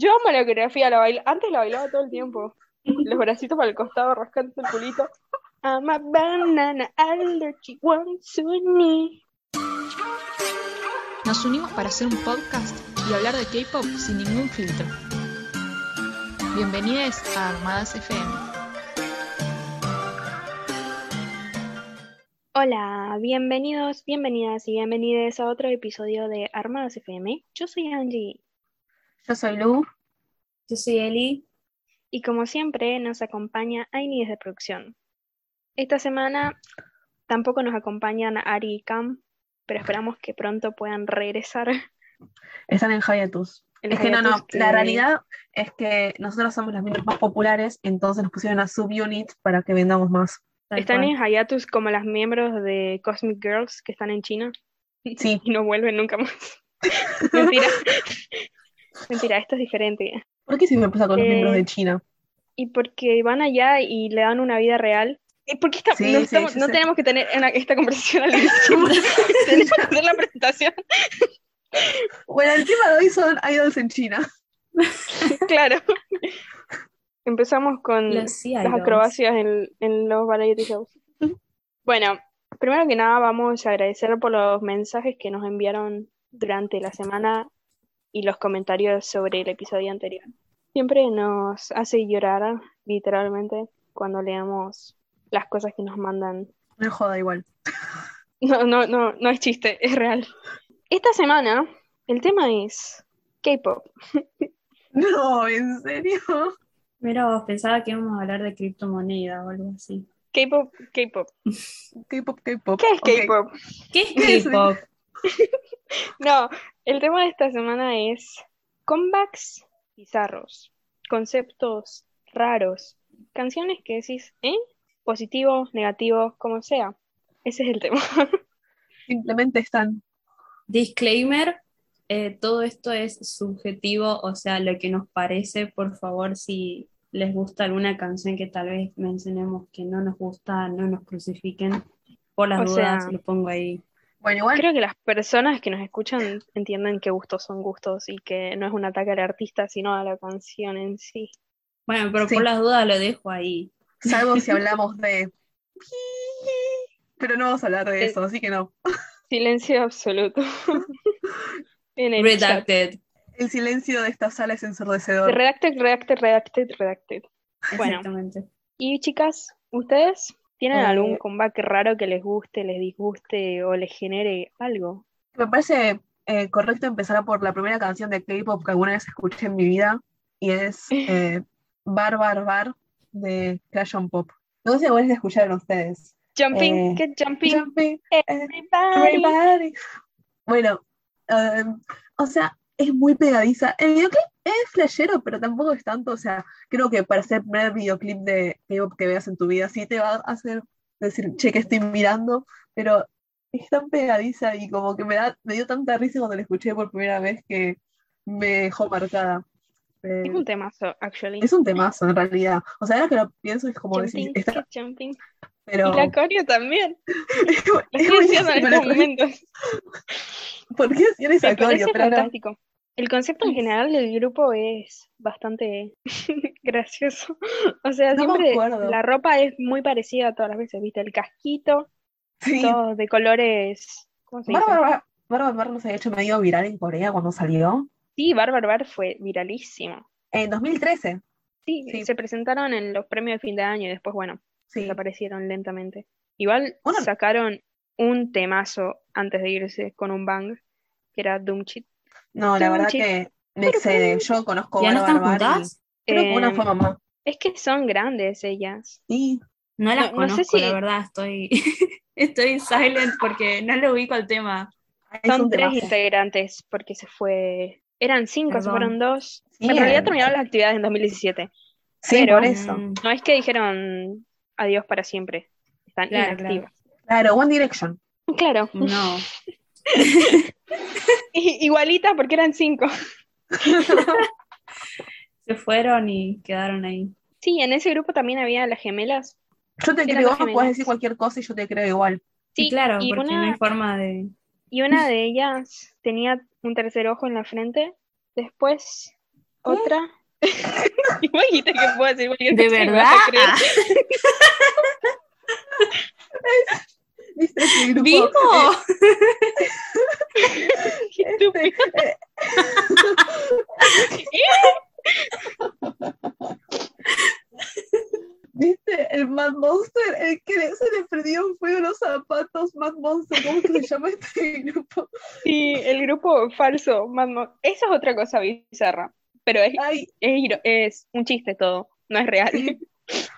Yo amo la coreografía, la baila... antes la bailaba todo el tiempo. Los bracitos para el costado, rascando el culito. I'm a banana allergy once me. Nos unimos para hacer un podcast y hablar de K-pop sin ningún filtro. Bienvenidos a Armadas FM. Hola, bienvenidos, bienvenidas y bienvenidos a otro episodio de Armadas FM. Yo soy Angie Yo soy Lu. Yo soy Eli. y como siempre nos acompaña Aini desde producción. Esta semana tampoco nos acompañan Ari y Cam, pero esperamos que pronto puedan regresar. Están en Hiatus. El Es que no, no, que- la realidad es que nosotros somos las miembros más populares, entonces nos pusieron a subunit para que vendamos más. Están cual. en hiatus como las miembros de Cosmic Girls que están en China Sí, y no vuelven nunca más. Mentira. Mentira, esto es diferente. ¿por qué siempre pasa con los Eh, miembros de China? Y porque van allá y le dan una vida real. ¿Y por qué está- Sí, no, sí, estamos- no tenemos que tener una- esta conversación al inicio? tenemos que hacer la presentación. Bueno, el tema de hoy son idols en China. Claro. Empezamos con las acrobacias en, en los variety shows. Bueno, primero que nada vamos a agradecer por los mensajes que nos enviaron durante la semana y los comentarios sobre el episodio anterior. Siempre nos hace llorar, literalmente, cuando leamos las cosas que nos mandan. Me joda igual. No, no, no, no es chiste, es real. Esta semana el tema es K-pop. No, ¿en serio? Mira, vos pensaba que íbamos a hablar de criptomoneda o algo así. K-pop, K-pop. K-pop, K-pop. ¿Qué es. K-pop? ¿Qué es ¿Qué es? K-pop? No, el tema de esta semana es comebacks bizarros, conceptos raros, canciones que decís, ¿eh? Positivo, negativo, como sea. Ese es el tema. Simplemente están. Disclaimer, eh, todo esto es subjetivo, o sea, lo que nos parece, por favor, si les gusta alguna canción que tal vez mencionemos que no nos gusta, no nos crucifiquen. Por las O dudas, sea- lo pongo ahí. Bueno, igual, Creo que las personas que nos escuchan entienden que gustos son gustos y que no es un ataque al artista, sino a la canción en sí. Bueno, pero Sí. por las dudas lo dejo ahí. salvo si hablamos de. Pero no vamos a hablar de eso, así que no. Silencio absoluto. En el chat. Redacted. El silencio de esta sala es ensordecedor. Redacted, redacted, redacted, redacted. Bueno. Exactamente. Y chicas, ¿ustedes tienen Eh, algún comeback raro que les guste, les disguste o les genere algo? Me parece eh, correcto empezar por la primera canción de K-pop que alguna vez escuché en mi vida y es eh, Bar Bar Bar de Crash on Pop. No sé si la escucharon ustedes. Jumping, Eh, get jumping, Jumping, eh, everybody. everybody. Bueno, um, o sea, es muy pegadiza. El videoclip es flashero, pero tampoco es tanto. O sea, creo que para ser el primer videoclip de K-pop que veas en tu vida, sí te va a hacer decir, che, que estoy mirando, pero es tan pegadiza y como que me da, me dio tanta risa cuando la escuché por primera vez que me dejó marcada. Eh, Es un temazo, actually. es un temazo en realidad. O sea, ahora que lo pienso es como decir, Jumping, está, get jumping. pero Y la coreo también. es, Lo estoy diciendo en estos momentos. ¿Por qué Me parece coreo? Pero fantástico. El concepto en general del grupo es bastante gracioso. O sea, No siempre la ropa es muy parecida todas las veces, ¿viste? El casquito, Sí, todos de colores. ¿Cómo se dice? Bárbara Bárbara Bárbara no se había hecho medio viral en Corea cuando salió. Sí, Bárbaro Bar fue viralísimo. En 2013. Sí, Sí. se presentaron en los premios de fin de año y después, bueno, Sí. desaparecieron lentamente. Igual Bueno. sacaron un temazo antes de irse con un bang, que era Doomchit. No, la verdad que me excede. Yo conozco ¿Ya no están juntas? Creo que una Em, fue mamá. Es que son grandes ellas. Sí. No las No- no sé conozco, si- la verdad, estoy, estoy silent porque no le ubico al tema. Es Son tres temazo. integrantes porque se fue. Eran cinco, se fueron dos. Sí, en realidad eh, terminaron las actividades en 2017. Sí, pero- por eso. Mm, No es que dijeron adiós para siempre. Están Claro, inactivas. Claro, One Direction. Claro. no. Igualita porque eran cinco. Se fueron y quedaron ahí. Sí, en ese grupo también había las gemelas. Yo te creo, puedes decir cualquier cosa y yo te creo igual. Sí, claro, y porque no una- hay forma de. Y una de ellas tenía un tercer ojo en la frente. Después Otra. Imagínate que puedo decir cualquier ¿De cosa me verdad? ¿Viste ese grupo? ¡Vivo! Este, eh, ¿Viste? El Mad Monster, el que se le perdió en fuego los zapatos, Mad Monster, ¿cómo que se llama este grupo? Sí, el grupo falso. Mad Mon- Esa es otra cosa bizarra. Pero es, es, un chiste todo. No es real. sí.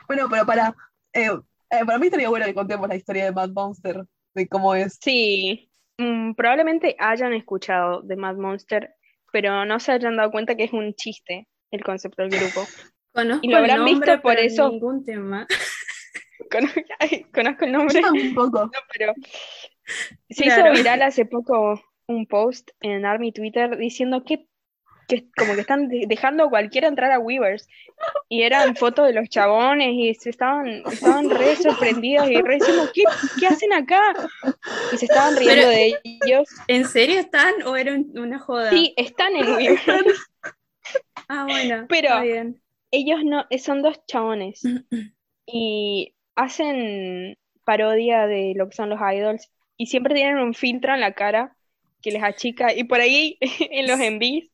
Bueno, pero para, eh, eh, para mí estaría bueno que contemos la historia de Mad Monster, de cómo es. Sí, mm, probablemente hayan escuchado de Mad Monster, pero no se hayan dado cuenta que es un chiste el concepto del grupo. Conozco Y lo habrán el nombre, visto por pero eso. ningún tema. Conozco, ay, conozco el Yo nombre, tampoco. no, pero se Claro. hizo viral hace poco un post en Army Twitter diciendo que, que como que están de- dejando a cualquiera entrar a Weavers. Y eran fotos de los chabones y se estaban, estaban re sorprendidos y re diciendo, ¿qué, qué hacen acá? Y se estaban riendo Pero- de ellos. ¿En serio están o era un- una joda? Sí, están en Weavers. Ah, bueno. Pero- bien. ellos no, eh, son dos chabones y hacen parodia de lo que son los idols y siempre tienen un filtro en la cara que les achica y por ahí en los envíos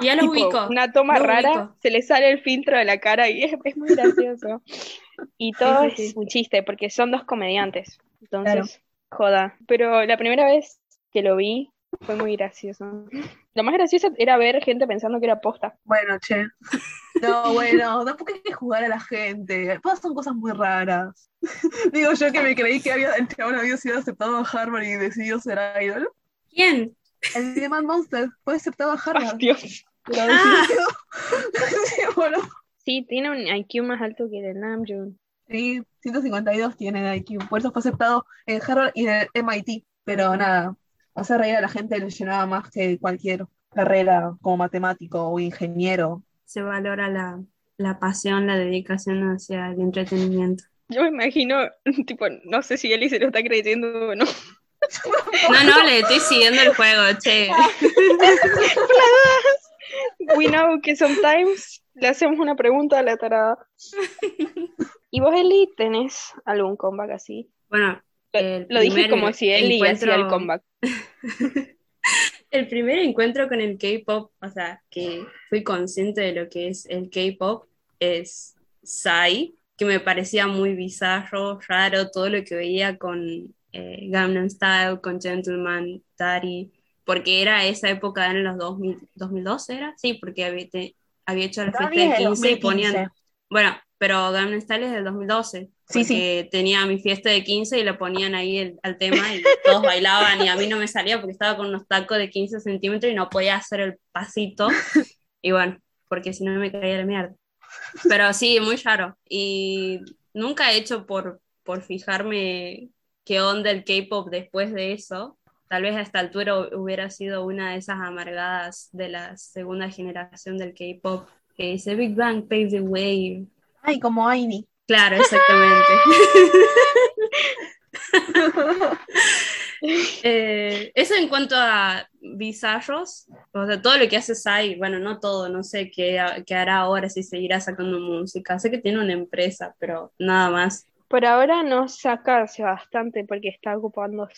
Ya los ubico, una toma los rara ubico. se les sale el filtro de la cara y es, es muy gracioso y todo sí, sí. es un chiste porque son dos comediantes entonces joda pero la primera vez que lo vi fue muy gracioso lo más gracioso era ver gente pensando que era posta Bueno, che. No, bueno, tampoco hay que jugar a la gente. Pasan cosas muy raras. Digo yo que me creí que había, el chabón había sido aceptado a Harvard y decidió ser idol. ¿Quién? El de Mad Monster fue aceptado a Harvard. Dios Pero Ah. Sí, bueno, Sí, tiene un IQ más alto que el de Namjoon. sí, 152 tiene de IQ. Por eso fue aceptado en Harvard y en el MIT. Pero nada, hacer reír a la gente le llenaba más que cualquier carrera como matemático o ingeniero. Se valora la, la pasión, la dedicación hacia el entretenimiento. Yo me imagino, tipo, no sé si Eli se lo está creyendo o no. No, no, le estoy siguiendo el juego, che. We know que sometimes le hacemos una pregunta a la tarada. ¿Y vos, Eli, tenés algún comeback así? Bueno, Lo, dije como si Eli encuentro- hacía el comeback. el primer encuentro con el K-pop, o sea, que fui consciente de lo que es el K-pop, es Psy, que me parecía muy bizarro, raro, todo lo que veía con eh, Gangnam Style, con Gentleman, Daddy, porque era esa época en los 2000, 2012, ¿era? Sí, porque había, te- había hecho la fiesta de 15 y ponían... Bueno, pero Gangnam Style es del 2012. Sí, sí. tenía mi fiesta de 15 y le ponían ahí el- al tema y todos bailaban y a mí no me salía porque estaba con unos tacos de 15 centímetros y no podía hacer el pasito. Y bueno, porque si no me caía la mierda. Pero sí, muy raro. Y nunca he hecho por, por fijarme qué onda el K-pop después de eso. Tal vez a esta altura hu- hubiera sido una de esas amargadas de la segunda generación del K-pop que dice Big Bang paved the way. Ay, como Aini. Claro, exactamente. Eh, eso en cuanto a bizarros, o sea, todo lo que hace Sai, bueno, no todo, no sé qué, qué hará ahora, si seguirá sacando música. Sé que tiene una empresa, pero nada más. Por ahora no saca hace bastante porque está ocupando,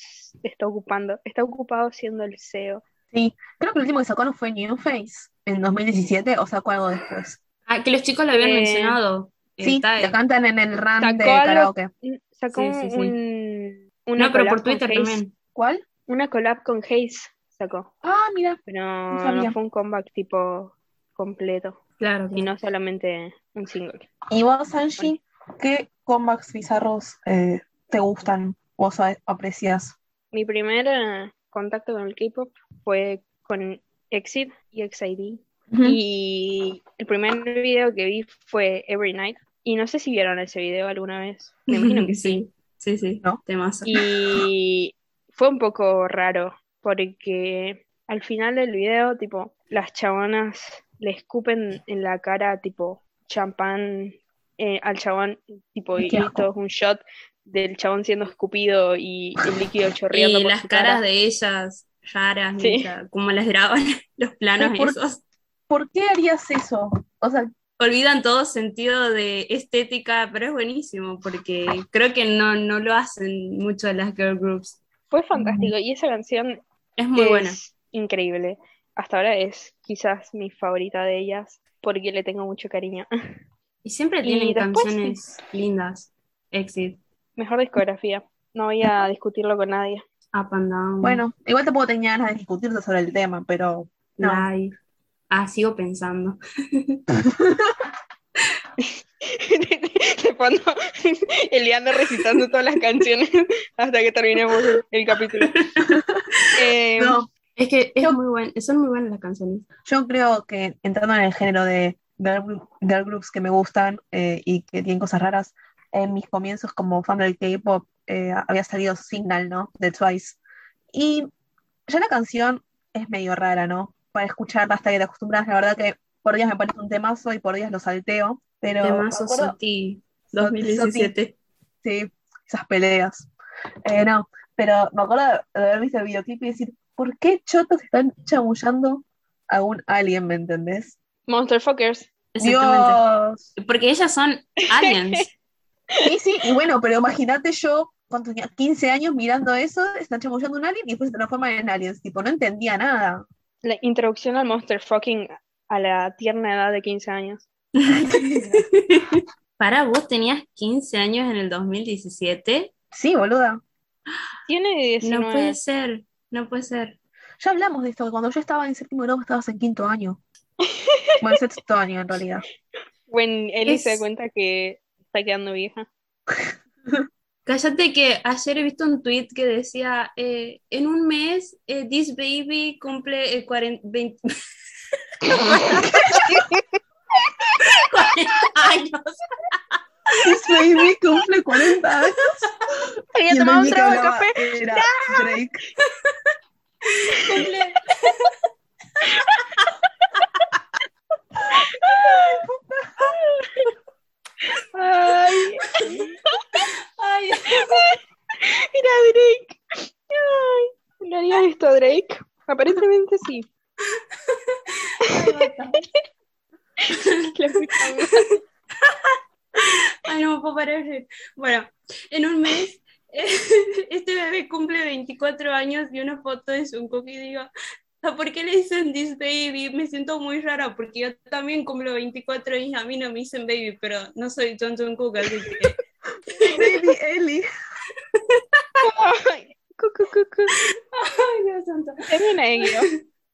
está ocupando, está ocupado siendo el CEO. Sí, creo que el último que sacó no fue New Face en 2017 o sacó algo después. Ah, que los chicos lo habían Eh, mencionado. Sí, la cantan en el run de algo- karaoke. Sacó Sí, sí, sí. un, una No, pero por Twitter también. ¿Cuál? Una collab con Haze sacó, Ah, mira. pero No no, sabía. fue un comeback tipo completo, Claro, y no solamente un single. ¿Y vos, Sanji, qué comebacks bizarros eh, te gustan? ¿Vos a- aprecias? Mi primer eh, contacto con el K-pop fue con Exit y XID. Y el primer video que vi fue Every Night. Y no sé si vieron ese video alguna vez. Me imagino que sí. Sí, sí, ¿No? temazo. Y fue un poco raro porque al final del video, tipo, las chabonas le escupen en la cara, tipo, champán eh, al chabón, tipo, y, y todo es un shot del chabón siendo escupido y el líquido chorreando Y por las su caras cara. de ellas raras, Sí. como las graban los planos por- esos. ¿por qué harías eso? O sea, olvidan todo sentido de estética, pero es buenísimo porque creo que no, no lo hacen mucho de las girl groups. Fue fantástico y esa canción Es muy es buena. increíble. Hasta ahora es quizás mi favorita de ellas porque le tengo mucho cariño. Y siempre Y tienen después- canciones lindas. Exit, Mejor discografía. No voy a discutirlo con nadie. Up and Down, bueno, igual tampoco tenía ganas de discutirte sobre el tema, pero no. Live. Ah, sigo pensando. De fondo, Eliana recitando todas las canciones hasta que terminemos el, el capítulo. Eh, no, Es que es Yo- muy buen, son muy buenas las canciones. yo creo que entrando en el género de girl, girl groups que me gustan eh, y que tienen cosas raras, en mis comienzos como fan del K-pop eh, había salido Signal, ¿no? De Twice. Y ya la canción es medio rara, ¿no? Para escucharla hasta que te acostumbras, la verdad que por días me parece un temazo y por días lo salteo, pero De me Mazo acuerdo- Soti Soti, 2017. Sí, esas peleas. Eh, no, pero me acuerdo de haber visto el videoclip y decir, ¿por qué chotos están chamullando a un alien, ¿me entendés? Monster Fuckers. Exactamente. Dios. Porque ellas son aliens. Sí, sí, y bueno, pero imagínate yo, cuando tenía 15 años mirando eso, están chamullando un alien y después se transforman en aliens. Tipo, no entendía nada. La introducción al Monster Fucking a la tierna edad de 15 años. Para vos tenías 15 años en el 2017. Sí, boluda. Tiene 19. No puede ser, no puede ser. Ya hablamos de esto, que cuando yo estaba en séptimo grado estabas en quinto año. Bueno, sexto año en realidad. When Ellie se da Es- cuenta que está quedando vieja. Cállate que ayer he visto un tweet que decía, eh, en un mes, eh, this baby cumple eh, 40, 20 40 años. This baby cumple 40 años. Había tomado un trago de café. Era Drake. Cumple- Ay, Ay, era Drake. Ay, ¿le haría esto a Drake? Aparentemente sí. Ay, no me puedo parar. Bueno, en un mes, este bebé cumple 24 años y una foto de Jungkook y digo, "Ah, ¿por qué le dicen this baby? Me siento muy rara porque yo también cumplo 24 y a mí no me dicen baby, pero no soy John Jungkook, así que... Baby Ellie. Ay, cu, cu, cu, cu. Ay, Dios santo. Termina, Guido.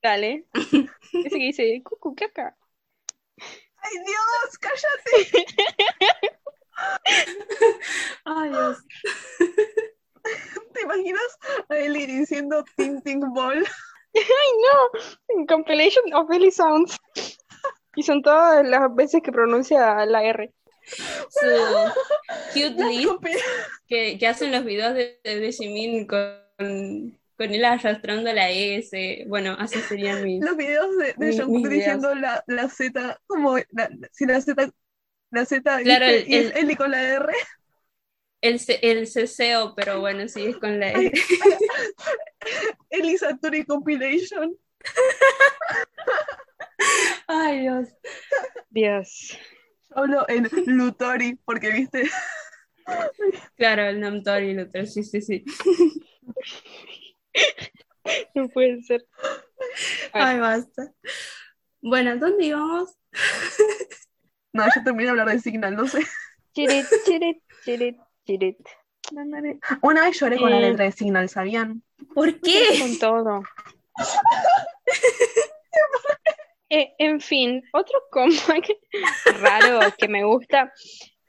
Dale. Ese que dice, cucu, caca. ¡Ay, Dios! ¡Cállate! Ay, Dios. ¿Te imaginas a Ellie diciendo Ting Ting Ball? Ay, no. Compilation of Ellie Sounds. Y son todas las veces que pronuncia la R. Su cute list que, que hacen los videos de, de Jimin con, con él arrastrando la S. Bueno, así serían mis... Los videos de, de videos. diciendo la, la Z, como la, si la Z, la Z, el- y es el- Ellie con la R. El, el ceseo, pero bueno, sí, es con la Ay, S. Ellie Satori Compilation. Ay, Dios. Dios. Yo hablo en Lutori, porque viste, Claro, el Namtori otro, sí, sí, sí. No puede ser. Ay, basta. Bueno, ¿dónde íbamos? no, yo terminé de hablar de Signal, no sé. Chirit, chirit, chirit, chirit. Una vez lloré con la Eh. letra de Signal, ¿sabían? ¿Por qué? Con todo. Eh, en fin, otro comeback raro que me gusta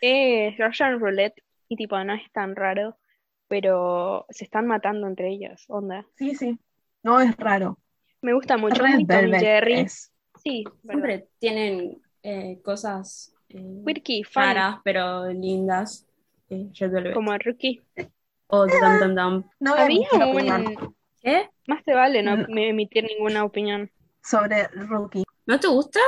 es Russian Roulette. Y tipo, no es tan raro, pero se están matando entre ellas, onda. Sí, sí. No es raro. Me gusta mucho. Red Velvet Jerry. es. Sí, verdad. Siempre tienen eh, cosas eh, Quirky, raras, pero lindas. Eh, Red Velvet. como Rookie. O Dum Dum Dum. No Había un... ¿Qué? Más te vale no No. emitir ninguna opinión. sobre Rookie. ¿No te gusta?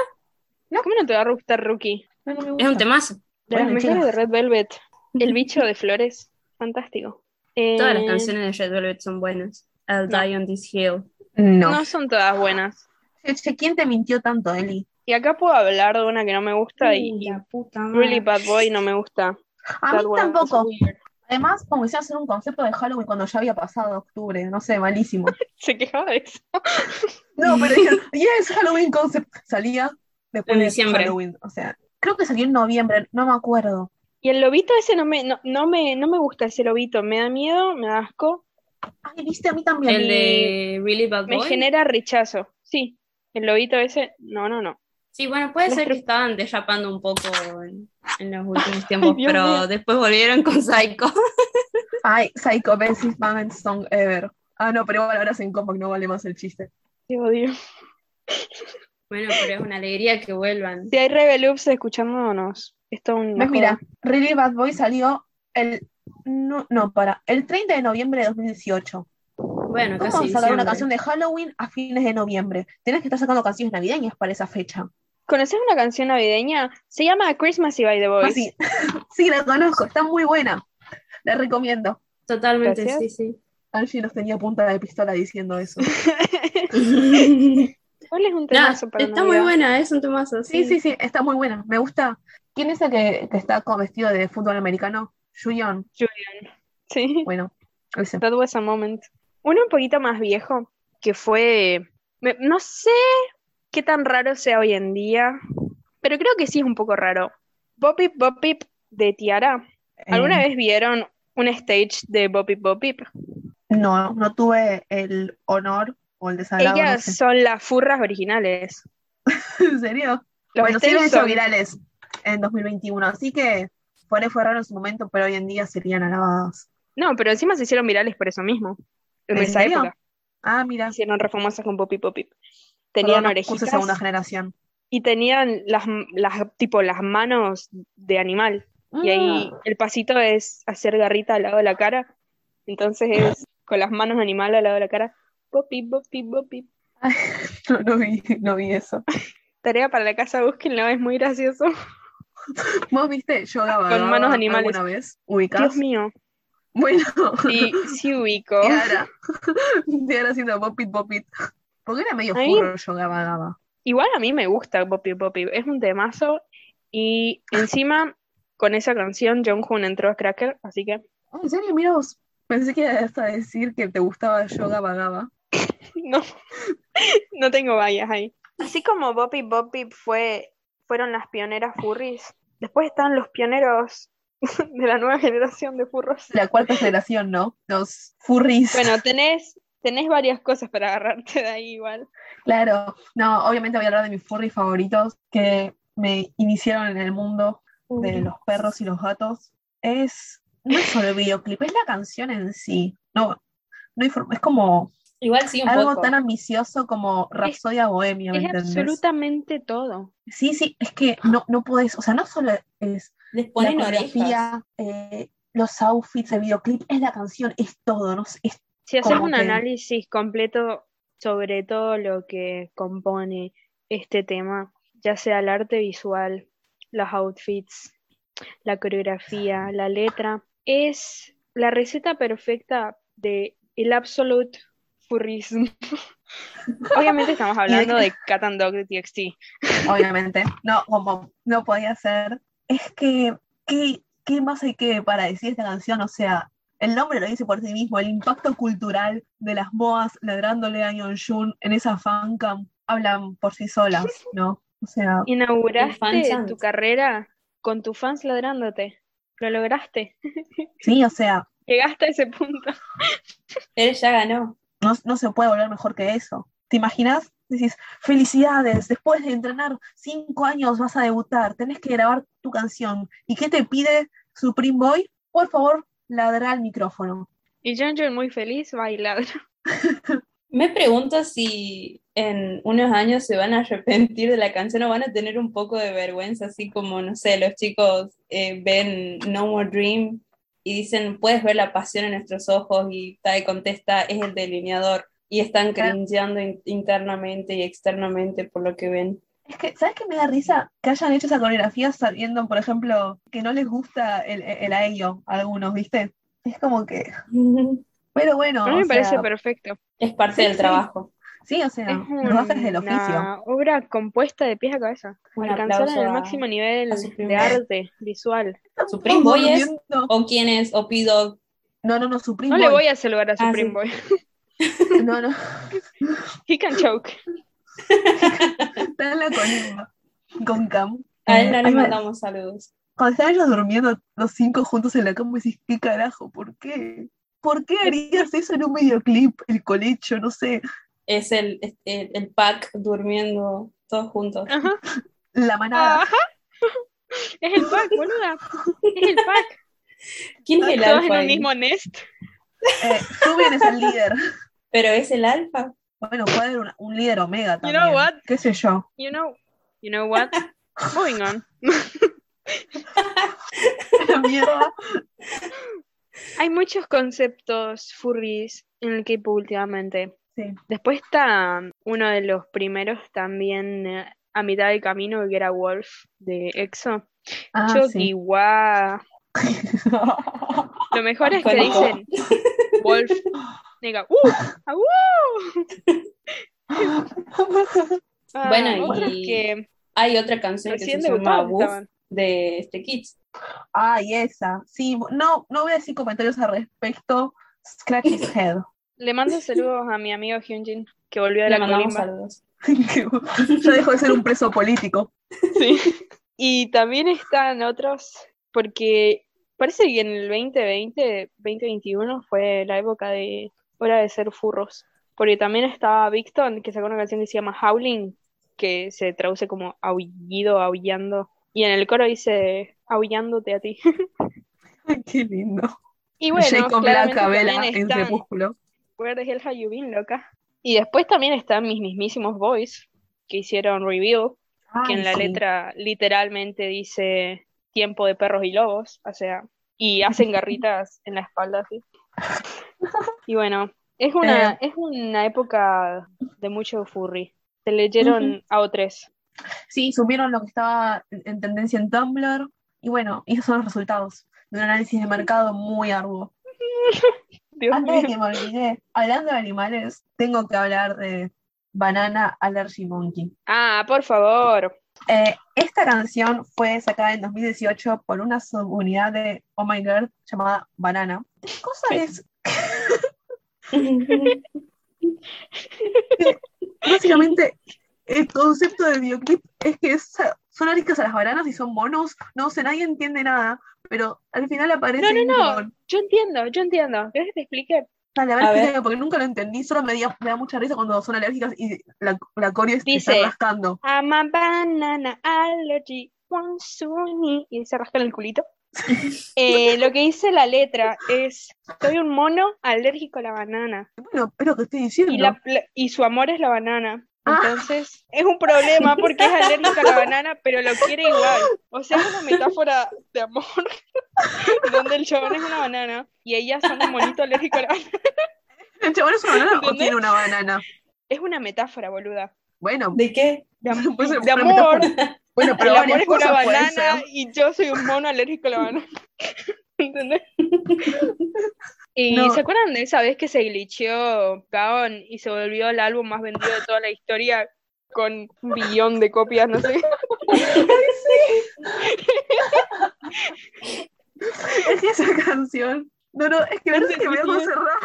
¿Cómo no te va a gustar Rookie? No, no me Es un gusta. temazo. De las Bueno, mejores de. Red Velvet. El bicho de flores. Fantástico. Todas las Eh, canciones de Red Velvet son buenas. I'll no. die on this hill. No. No son todas buenas. ¿Quién te mintió tanto, Eli? Y acá puedo hablar de una que no me gusta y, Uy, y. Really Bad Boy no me gusta. A mí tampoco. Además, comencé a hacer un concepto de Halloween cuando ya había pasado octubre, no sé, malísimo. Se quejaba de eso. No, pero dijeron, yes, Halloween concept. Salía después En de diciembre. Halloween. O sea, creo que salió en noviembre, no me acuerdo. Y el lobito ese no me, no, no me, no me gusta ese lobito. Me da miedo, me da asco, Ay, viste, a mí también. El de Really Bad me Boy. genera rechazo. Sí, el lobito ese, no, no, no. Sí, bueno, puede ser que estaban derrapando un poco en, en los últimos tiempos, pero mío. después volvieron con Psycho. Ay, Psycho, best moment song ever. Ah, no, pero igual ahora se compact, no vale más el chiste. Te odio. Bueno, pero es una alegría que vuelvan. Si hay Reveloops escuchándonos, esto es un ¿Ves? Mira, Really Bad Boy salió el. No, no, para. El 30 de noviembre de 2018. Bueno, ¿Cómo casi sacar una canción de Halloween a fines de noviembre? Tenés que estar sacando canciones navideñas para esa fecha. ¿Conoces una canción navideña? Se llama Christmassy by the Boys. Ah, sí. sí, la conozco, está muy buena. La recomiendo. Totalmente, Gracias. sí, Angie nos tenía punta de pistola diciendo eso. sí. ¿Cuál es un temazo para está muy buena, es un temazo. Sí, sí, sí, está muy buena. Me gusta. ¿Quién es el que, que está con vestido de fútbol americano? Julian. Julian. Sí, Bueno, ese. that was a moment. Uno un poquito más viejo, que fue, me- no sé qué tan raro sea hoy en día, pero creo que sí es un poco raro. Bopip Bopip de Tiara. ¿Alguna Eh, vez vieron un stage de Bopip Bopip? No, no tuve el honor o el desagrado, no Ellas sé. son las furras originales. ¿En serio? Los bueno, sí son- virales en 2021, así que por ahí fue raro en su momento, pero hoy en día serían alabados. No, pero encima se hicieron virales por eso mismo. En, ¿En esa serio? época. Ah, mira, Se hicieron re famosas con Bopip Bopip. Tenían orejitas generación. y tenían las, las, tipo, las manos de animal. Y ahí Mm. el pasito es hacer garrita al lado de la cara. Entonces es con las manos de animal al lado de la cara. Bopip, bopip, bopip. No, no vi, no vi eso. Tarea para la casa, búsquenlo, es muy gracioso. ¿Vos viste Yoga Con manos animales. alguna vez? ¿Ubicás? Dios mío, Bueno, sí, sí ubico. Tiara. Tiara haciendo Bopit Bopit. Porque era medio furro Yoga Vagaba. Igual a mí me gusta Bopip, bopip. Es un temazo. Y encima, con esa canción, John Hoon entró a Cracker, así que ¿En serio? Mira vos. Pensé que ibas a decir que te gustaba Yoga Vagaba. no, no tengo vallas ahí. Así como Bopip Bopip fue, fueron las pioneras furries, después están los pioneros de la nueva generación de furros. La cuarta generación, ¿no? Los furries. Bueno, tenés, tenés varias cosas para agarrarte de ahí igual. Claro. No, obviamente voy a hablar de mis furries favoritos que me iniciaron en el mundo de los perros y los gatos. Es. No es solo el videoclip, es la canción en sí. No, no hay es como Igual sí, un algo poco. tan ambicioso como Rapsodia Bohemia, ¿me Es entendés? absolutamente todo. Sí, sí, es que no, no podés, o sea, no solo es Les la ponen orejas. coreografía, eh, los outfits, el videoclip, es la canción, es todo, ¿no? Es, Si haces un que- análisis completo sobre todo lo que compone este tema, ya sea el arte visual, los outfits, la coreografía, la letra, es la receta perfecta de el absolute furrismo. Obviamente estamos hablando de Cat and Dog de TXT. obviamente, no, como no podía ser. Es que, ¿qué, qué más hay que para decir esta canción? O sea, el nombre lo dice por sí mismo, el impacto cultural de las moas ladrándole a Yeonjun en esa fancam hablan por sí solas, ¿no? O sea, Inauguraste tu carrera con tus fans ladrándote. Lo lograste. sí, o sea, Llegaste a ese punto. Él ya ganó. no, no se puede volver mejor que eso. ¿Te imaginas? Decís, felicidades, después de entrenar cinco años vas a debutar, tenés que grabar tu canción. ¿Y qué te pide Supreme Boy? Por favor, ladra al micrófono. Y John John muy feliz bailando. Me pregunto si en unos años se van a arrepentir de la canción o van a tener un poco de vergüenza, así como, no sé, los chicos eh, ven No More Dream y dicen, puedes ver la pasión en nuestros ojos y Tai contesta, es el delineador y están cringeando in- internamente y externamente por lo que ven. Es que, ¿sabes qué me da risa? Que hayan hecho esa coreografía sabiendo, por ejemplo, que no les gusta el, el aello a algunos, ¿viste? Es como que, pero bueno, A mí me parece sea, perfecto. Es parte Sí, del sí. trabajo. Sí, o sea, Es los del oficio. una obra compuesta de pies a cabeza. Alcanzaron el máximo nivel de arte visual. Supreme Boy es, o quién es, o P-Dog. No, no, no, Supreme No le Boy. voy a saludar a Ah, Supreme sí. Boy. No, no. He can choke. Está en la colimba. Con Cam. A él no Eh, le mandamos saludos. Cuando están ellos durmiendo los cinco juntos en la cama, decís, ¿qué carajo? ¿Por qué? ¿Por qué harías eso en un videoclip? El colecho, no sé. Es el, el, el pack durmiendo todos juntos. Ajá. La manada. Ajá. Es el pack, boluda. Es el pack. ¿Quién es el Todos en alfa? un ahí? mismo nest. Eh, es el líder. Pero es el alfa. Bueno, puede haber un, un líder omega You también. know what? ¿Qué sé yo? You know, you know what? Moving on. La mierda. Hay muchos conceptos furries en el K-pop últimamente. Sí. Después está uno de los primeros también eh, a mitad del camino, que era Wolf de EXO. Ah, Chucky, sí. Lo mejor es que dicen Wolf, nega, ¡uh! ¡Ah, uh! Ah, Bueno, y- que Hay otra canción que recién se llama Woof de este Kids. Ay, esa. Sí, no, no voy a decir comentarios al respecto. Scratch his head. Le mando saludos a mi amigo Hyunjin, que volvió de Le la mandamos colimba. saludos. ya dejó de ser un preso político. Sí. Y también están otros, porque parece que en el 2020, 2021 fue la época de hora de ser furros. Porque también estaba Victon, que sacó una canción que se llama Howling, que se traduce como aullido, aullando. Y en el coro dice aullándote a ti. Ay, qué lindo. Y bueno, Vela también en Crepúsculo. Where the hell have you been, loca? Y después también están mis mismísimos boys, que hicieron Reveal, que en la sí. letra literalmente dice tiempo de perros y lobos, o sea, y hacen garritas en la espalda así. Y bueno, es una, Eh. es una época de mucho furry. Se leyeron a O3. Sí, subieron lo que estaba en en tendencia en Tumblr. Y bueno, esos son los resultados de un análisis de mercado muy arduo. Dios Antes de que me olvide, hablando de animales, tengo que hablar de Banana Allergy Monkey. Ah, por favor. Eh, esta canción fue sacada en 2018 por una subunidad de Oh My Girl llamada Banana. La cosa es, básicamente, el concepto del videoclip es que es- son alérgicas a las bananas y son monos. No sé, nadie entiende nada, pero al final aparece No, no, no. con- Yo entiendo, yo entiendo. ¿Querés que te explique? Dale, a ver, A ver. explícame, porque nunca lo entendí, solo me, dio- me da mucha risa cuando son alérgicas y la, la coreo Dice- está rascando. I'm a banana allergy, one soon y se rascan el culito. Eh, lo que dice la letra es, soy un mono alérgico a la banana Bueno, es lo que estoy diciendo. y, la, la- y su amor es la banana. Ah. Entonces, es un problema porque es alérgico a la banana, pero lo quiere igual. O sea, es una metáfora de amor, donde el chabón es una banana y ellas son un monito alérgico a la banana. ¿El chabón es una banana o ¿Entendés? tiene una banana? Es una metáfora, boluda. Bueno, ¿De qué? De, am- de amor. metáfora. Bueno, pero el amor es una banana y yo soy un mono alérgico a la banana. ¿Entendés? ¿Y No. se acuerdan de esa vez que se glitcheó Gaon y se volvió el álbum más vendido de toda la historia con un billón de copias, no sé? Es que esa canción. No, no, es que No sé que me hago es. cerrar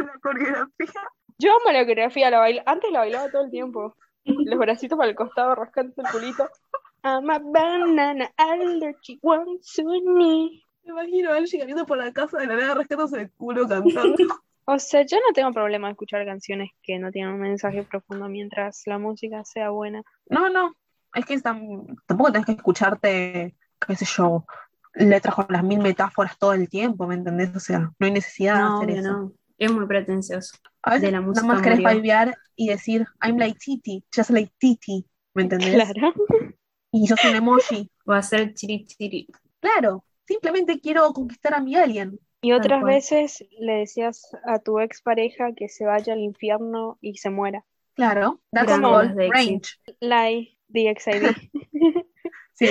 en la coreografía. Yo amo la coreografía, la, baila- antes la bailaba todo el tiempo. Los bracitos para el costado, rascando el culito. I'm a banana allergy, one sunny. Me imagino a él llegando por la casa de la nada rascándose el culo cantando. O sea, yo no tengo problema de escuchar canciones que no tienen un mensaje profundo mientras la música sea buena. No, no, es que tam- tampoco tenés que escucharte, qué sé yo, letras con las mil metáforas todo el tiempo, ¿me entendés? O sea, no hay necesidad No, de hacer eso. no. Es muy pretencioso. A veces de la nada música más querés vibear y decir, I'm like Titi, just like Titi, ¿me entendés? Claro. Y yo soy un emoji. O hacer chiri chiri. Claro, simplemente quiero conquistar a mi alien. Y otras veces le decías a tu expareja que se vaya al infierno y se muera. Claro, that's called de range. Lie. Sí.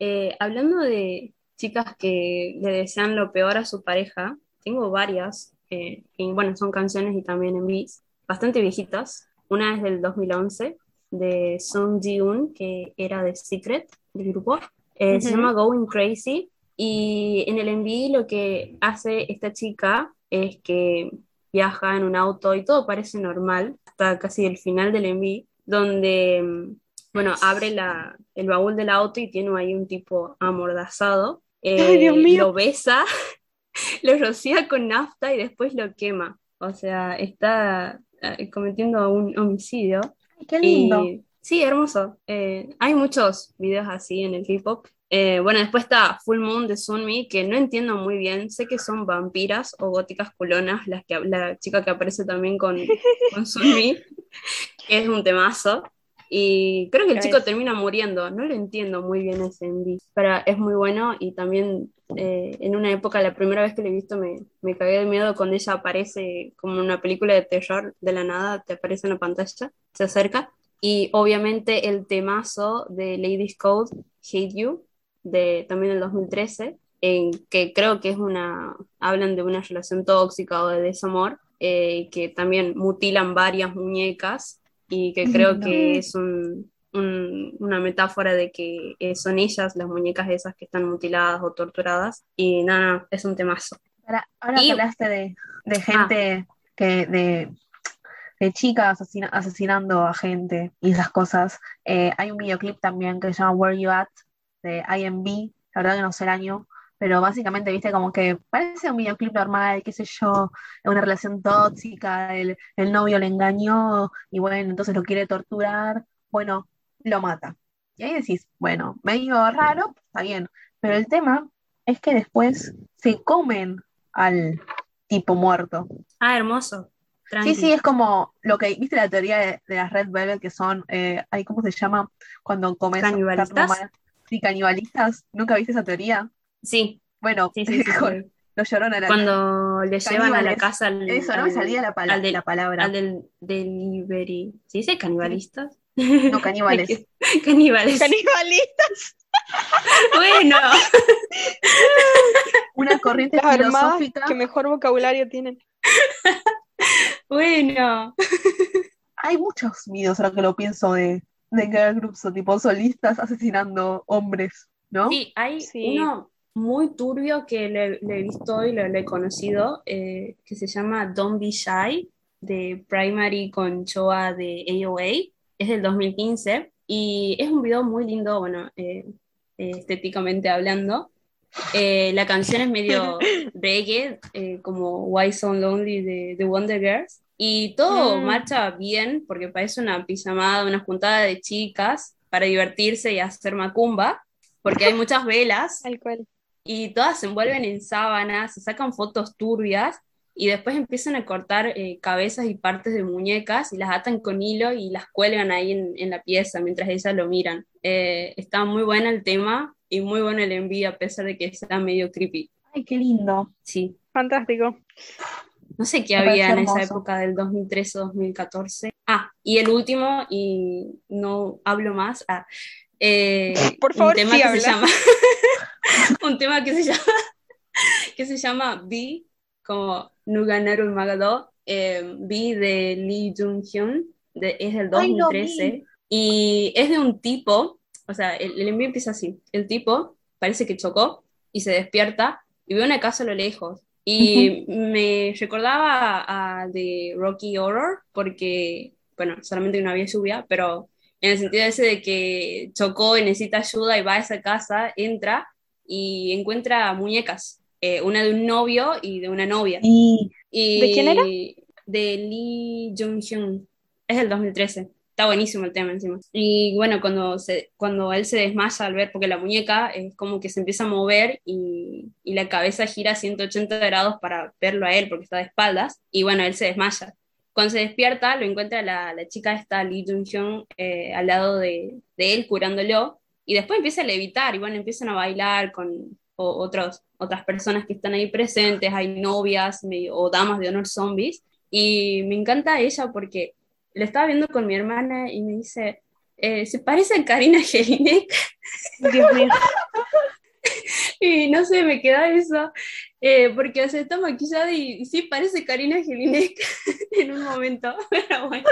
Eh, hablando de chicas que le desean lo peor a su pareja, tengo varias, eh, y bueno, son canciones y también en beats, bastante viejitas. Una es del 2011, de Sung Ji-un, que era de Secret, del grupo. Eh, Se llama Going Crazy. Y en el MV lo que hace esta chica es que viaja en un auto y todo parece normal, hasta casi el final del MV, donde, mm, bueno, abre la, el baúl del auto y tiene ahí un tipo amordazado. Ay, Dios eh, mío. Lo besa, lo rocía con nafta y después lo quema. O sea, está eh, cometiendo un homicidio. Qué lindo. Y, sí, hermoso. Eh, hay muchos videos así en el K-pop. Eh, bueno, después está Full Moon de Sunmi, que no entiendo muy bien. Sé que son vampiras o góticas culonas, las que, la chica que aparece también con, con Sunmi, que es un temazo. Y creo que el chico termina muriendo. No lo entiendo muy bien ese MV, pero es muy bueno. Y también eh, en una época, la primera vez que lo he visto, me, me cagué de miedo cuando ella aparece como en una película de terror de la nada, te aparece en la pantalla, se acerca. Y obviamente el temazo de Ladies Code, Hate You, de, también del 2013, en que creo que es una, hablan de una relación tóxica o de desamor, eh, que también mutilan varias muñecas y que creo que es un, un- una metáfora de que eh, son ellas, las muñecas esas que están mutiladas o torturadas. Y nada, es un temazo. Ahora, ahora Y- que hablaste de, de gente que de, de chicas asesina- asesinando a gente y esas cosas, eh, hay un videoclip también que se llama Where You At de IMB, la verdad que no sé el año, pero básicamente, viste, como que parece un videoclip normal, qué sé yo, una relación tóxica, el, el novio le engañó y bueno, entonces lo quiere torturar, bueno, lo mata. Y ahí decís, bueno, medio raro, está bien, pero el tema es que después se comen al tipo muerto. Ah, hermoso. Tranqui. Sí, sí, es como lo que, ¿viste la teoría de, de las Red Velvet que son, eh, ¿cómo se llama? Cuando comes ¿Canibalistas? Sí, canibalistas. ¿Nunca viste esa teoría? Sí, Bueno, sí, sí, sí, sí. con- llorón a la Cuando le llevan a la casa al, Eso, no me al- salía la, pala- al del- la palabra. al del delivery. ¿Se dice canibalistas? No, caníbales. Caníbales. Canibalistas. Bueno, Una corriente Las armadas filosófica. que mejor vocabulario tienen. bueno. Hay muchos videos ahora que lo pienso de, de girl groups o tipo solistas asesinando hombres, ¿no? Sí, hay Sí. uno muy turbio que le, le he visto y lo, lo he conocido, eh, que se llama Don't Be Shy, de Primary con Choa de AOA. Es del 2015 y es un video muy lindo, bueno, eh, eh, estéticamente hablando. Eh, la canción es medio reggae, eh, como Why So Lonely de, de Wonder Girls. Y todo Mm. marcha bien porque parece una pijamada, una juntada de chicas para divertirse y hacer macumba, porque hay muchas velas Tal cual. y todas se envuelven en sábanas, se sacan fotos turbias y después empiezan a cortar eh, cabezas y partes de muñecas y las atan con hilo y las cuelgan ahí en, en la pieza mientras ellas lo miran. Eh, está muy bueno el tema y muy bueno el envío a pesar de que sea medio creepy. Ay, qué lindo. Sí, Fantástico. No sé qué Me había en esa época del 2013 o 2014. Ah, y el último, y no hablo más, ah, eh, Por favor, un tema sí que habla. se llama, un tema que se llama, que se llama B, como Nuganaru Magado, eh, B de Lee Jung-hyun, de- es del Ay, lo 2013, y es de un tipo, o sea, el, el envío empieza así, el tipo parece que chocó y se despierta y ve una casa a lo lejos. Y me recordaba a, a de Rocky Horror, porque, bueno, solamente no había lluvia, pero en el sentido ese de que chocó y necesita ayuda y va a esa casa, entra y encuentra muñecas, eh, una de un novio y de una novia. Y Y ¿De quién era? De Lee Jung-hyun. Es del 2013. Está buenísimo el tema encima. Y bueno, cuando, cuando él se desmaya al ver, porque la muñeca es como que se empieza a mover y, y la cabeza gira 180 grados para verlo a él porque está de espaldas. Y bueno, él se desmaya. Cuando se despierta, lo encuentra la, la chica esta, Lee Jung-hyun, eh, al lado de, de él, curándolo. Y después empieza a levitar y bueno, empiezan a bailar con otros, otras personas que están ahí presentes. Hay novias o damas de honor zombies. Y me encanta ella porque la estaba viendo con mi hermana y me dice, eh, se parece a Karina Jelinek. Dios mío. Y no sé, me queda eso, eh, porque sea, está maquillada y, y sí parece Karina Jelinek en un momento, pero bueno,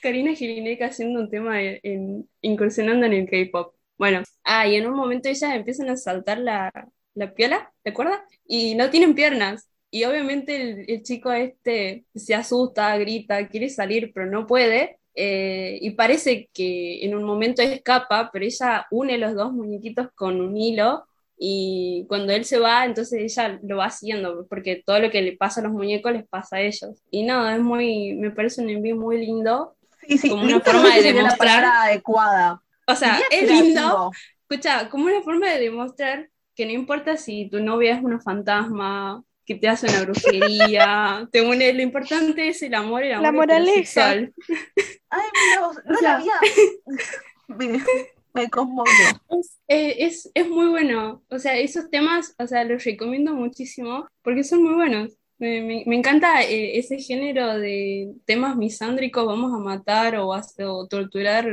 Karina Gilinek haciendo un tema en, incursionando en el K-pop. Bueno, ah, y en un momento ellas empiezan a saltar la, la piola, ¿te acuerdas? Y no tienen piernas. Y obviamente el, el chico este se asusta, grita, quiere salir, pero no puede. Eh, y parece que en un momento escapa, pero ella une los dos muñequitos con un hilo y cuando él se va, entonces ella lo va haciendo, porque todo lo que le pasa a los muñecos les pasa a ellos. Y no, es muy, me parece un envío muy lindo. Sí, sí, como una forma de demostrar. adecuada. O sea, es lindo. Escucha, como una forma de demostrar que no importa si tu novia es una fantasma, que te hace una brujería, te une, lo importante es el amor, el amor La moraleja. sexual. Ay, mira, no la había. Me, me conmovió. Es, eh, es, es muy bueno, o sea, esos temas, o sea, los recomiendo muchísimo porque son muy buenos. Me, me- me encanta eh, ese género de temas misándricos, vamos a matar o, a- o torturar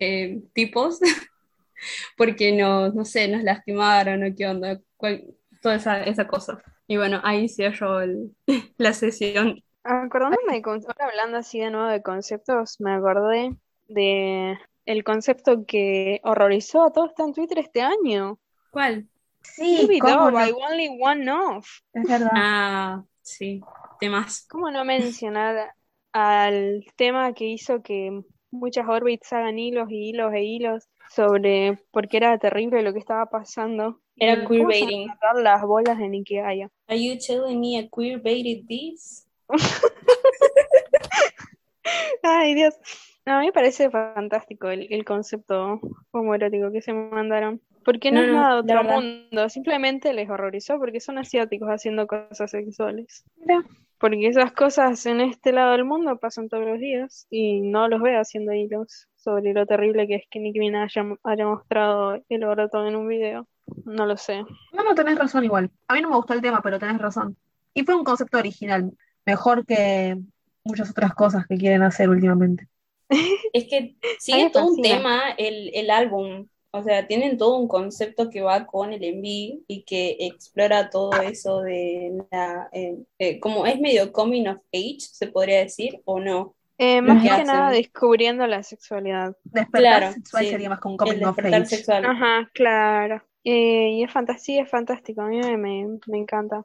eh, tipos porque nos, no sé, nos lastimaron o qué onda, cual- toda esa, esa cosa. Y bueno, ahí cierro el- la sesión. Acordándome de con- ahora hablando así de nuevo de conceptos, me acordé de el concepto que horrorizó a todos en Twitter este año. ¿Cuál? Sí, no, by Only One Off. es verdad. Ah, sí, temas. ¿Cómo no mencionar al tema que hizo que muchas orbits hagan hilos y hilos e hilos sobre por qué era terrible lo que estaba pasando? Era queerbaiting. las bolas en Ikea. Are you telling me a queer baited this? Ay, Dios. No, a mí me parece fantástico el, el concepto homoerótico que se mandaron. Porque no, No, es nada de otro mundo, simplemente les horrorizó porque son asiáticos haciendo cosas sexuales. Mira. Porque esas cosas en este lado del mundo pasan todos los días y no los veo haciendo hilos sobre lo terrible que es que Nicki Minaj haya, haya mostrado el broto en un video. No lo sé. No, no, tenés razón igual. A mí no me gustó el tema, pero tenés razón. Y fue un concepto original, mejor que muchas otras cosas que quieren hacer últimamente. Es que sigue todo un tema el, el álbum. O sea, tienen todo un concepto que va con el enví y que explora todo eso de la. eh, eh, como es medio coming of age, se podría decir, o no. Eh, más que que nada descubriendo la sexualidad. Despertar Claro, sexual sí. sería más como un coming of despertar age. sexual. Ajá, claro. Eh, y es fantasía, es fantástico. A mí me, me, me encanta.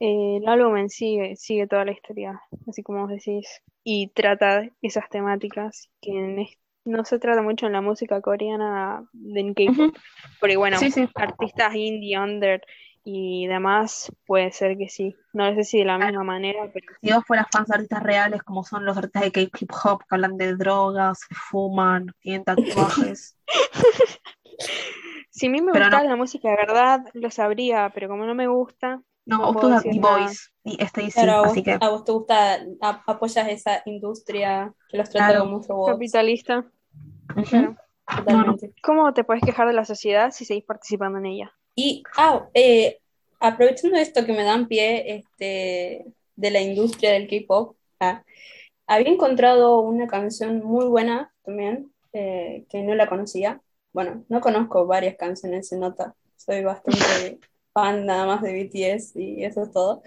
Eh, el álbum en sí eh, sigue toda la historia, así como vos decís, y trata esas temáticas que en no se trata mucho en la música coreana de K-pop, Ujú. porque bueno, Sí, sí. artistas indie, under y demás, puede ser que sí. No sé si de la misma manera, pero Si vos fueras fans de artistas reales, como son los artistas de K-hip hop, que hablan de drogas, se fuman, tienen tatuajes. si a mí me Pero no. la música de verdad, lo sabría, pero como no me gusta, No, No vos puedo tus decir The nada. Boys y Claro, a vos, así que a vos te gusta, a- apoyas esa industria que los trata Claro. como muchos robots. capitalista, claro. Totalmente. ¿Cómo te puedes quejar de la sociedad si seguís participando en ella? Y ah, eh, aprovechando esto que me dan pie este, de la industria del K-pop, ah, había encontrado una canción muy buena también, eh, que no la conocía. Bueno, no conozco varias canciones, se nota. Soy bastante fan nada más de BTS y eso es todo.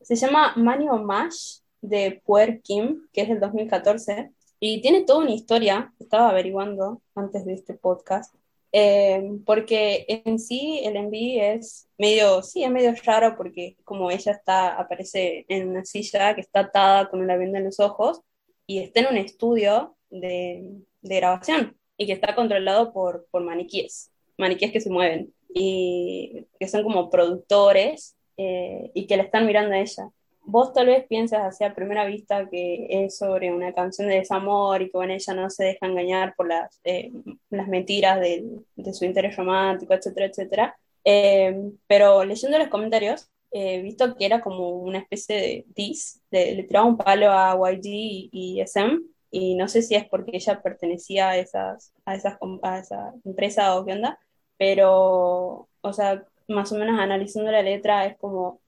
Se llama Money on Mash de Puer Kim, que es del 2014, y tiene toda una historia, estaba averiguando antes de este podcast, eh, porque en sí el enví es medio, sí, es medio raro porque como ella está, aparece en una silla que está atada con una venda en los ojos y está en un estudio de, de grabación y que está controlado por, por maniquíes, maniquíes que se mueven y que son como productores eh, y que la están mirando a ella. Vos tal vez piensas así a primera vista que es sobre una canción de desamor y que bueno, ella no se deja engañar por las, eh, las mentiras de, de su interés romántico, etcétera, etcétera. Eh, pero leyendo los comentarios, he visto que era como una especie de diss, de- le tiraba un palo a YG y, y SM, y no sé si es porque ella pertenecía a esas, a esas, a esa empresa o qué onda, pero, o sea, más o menos analizando la letra es como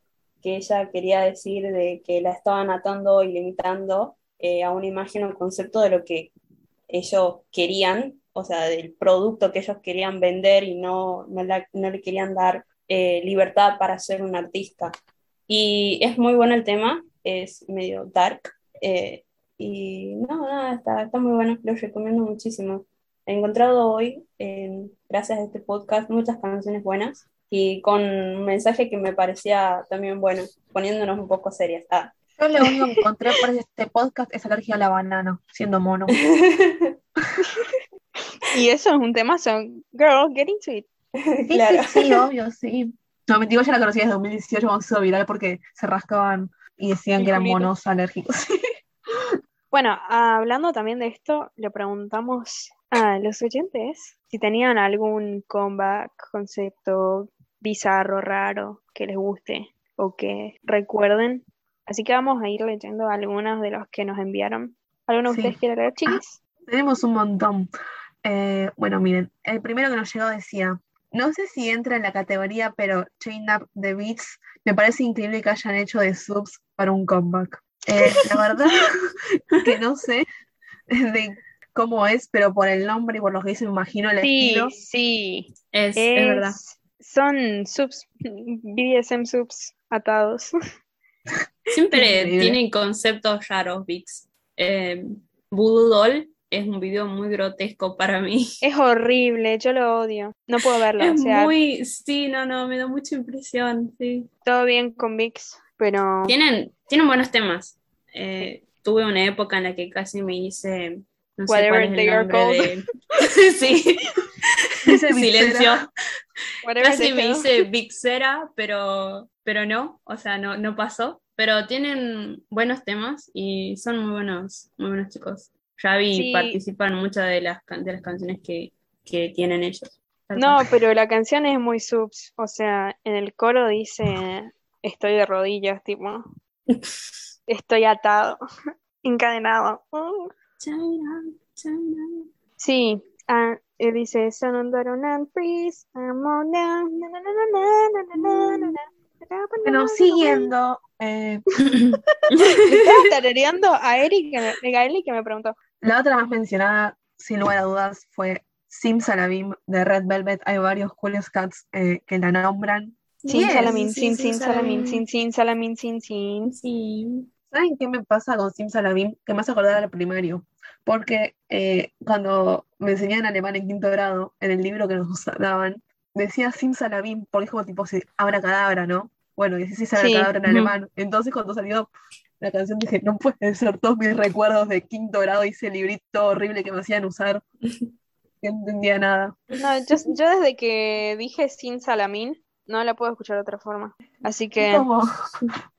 que ella quería decir de que la estaban atando y limitando eh, a una imagen o un concepto de lo que ellos querían, o sea, del producto que ellos querían vender y no, no, la- no le querían dar eh, libertad para ser un artista. Y es muy bueno el tema, es medio dark, eh, Y no, nada, está, está muy bueno, lo recomiendo muchísimo. He encontrado hoy, gracias a este podcast, muchas canciones buenas y con un mensaje que me parecía también bueno, poniéndonos un poco serias. Ah. Yo lo único que encontré por este podcast es alergia a la banana, siendo mono. Y eso es un tema, son girl, get into it. Sí, Claro. sí, sí, obvio, sí. No, me digo, ya la conocí desde 2018 cuando se viral porque se rascaban y decían El que eran monos alérgicos. Bueno, hablando también de esto, le preguntamos a los oyentes si tenían algún comeback, concepto bizarro, raro, que les guste o que recuerden. Así que vamos a ir leyendo algunos de los que nos enviaron. ¿Alguno de Sí. ustedes quiere leer, chiquis? Tenemos un montón. Eh, bueno, miren, el primero que nos llegó decía, no sé si entra en la categoría, pero Chain Up the Beats me parece increíble que hayan hecho de subs para un comeback. Eh, la verdad que no sé de cómo es, pero por el nombre y por lo que dice me imagino el Sí, estilo. sí. Es, es verdad. Son subs, BDSM subs atados. Siempre tienen conceptos raros, Vix. Eh, Voodoo Doll es un video muy grotesco para mí. Es horrible, yo lo odio. No puedo verlo. Es o sea, muy, sí, no, no, me da mucha impresión, sí. todo bien con VIX, pero Tienen, tienen buenos temas. Eh, tuve una época en la que casi me hice, no sé Whatever cuál es el they are nombre de... sí, silencio. Casi me hice Vixera, pero, pero no, o sea, no, no pasó. Pero tienen buenos temas y son muy buenos, muy buenos chicos. Javi Sí. participa en muchas de las, de las canciones que, que tienen ellos. No, pero la canción es muy subs. O sea, en el coro dice estoy de rodillas, tipo, estoy atado, encadenado. China, China. Sí, Ah, él dice, Sanandaronan, please, Amona, Bueno, siguiendo. Eh... Estaba tarareando a Eric, a Eli que me preguntó. La otra más mencionada, sin lugar a dudas, fue Sim Salabim de Red Velvet. Hay varios Cool Cats eh, que la nombran. Sin Salamín, sin, sin Salamín, sin, sin Salamín, sin, sin. sin. ¿Saben qué me pasa con Sim Salabim? Que me hace acordar al primario. Porque eh, cuando me enseñaban alemán en quinto grado, en el libro que nos daban, decía Sim Salabim, porque es como tipo si abracadabra, ¿no? Bueno, y así Sí, abracadabra en alemán. Entonces cuando salió la canción dije, no puede ser todos mis recuerdos de quinto grado y ese librito horrible que me hacían usar. No entendía nada. No, yo, yo desde que dije sin salamín, no la puedo escuchar de otra forma. Así que Como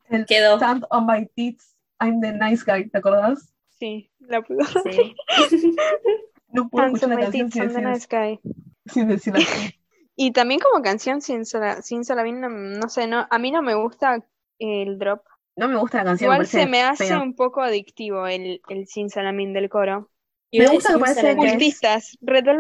el Quedó. Stand on my tits, I'm the nice guy, ¿te acordás? sí, la puedo. Sí. No puedo escuchar la canción sin decir, sin. Y también como canción sin, sala- sin salamín, no, no sé, no, a mí no me gusta el drop. No me gusta la canción, Igual me parece se me hace un poco adictivo el, el sin salamín del coro. Me gusta, parece que es- Cultistas,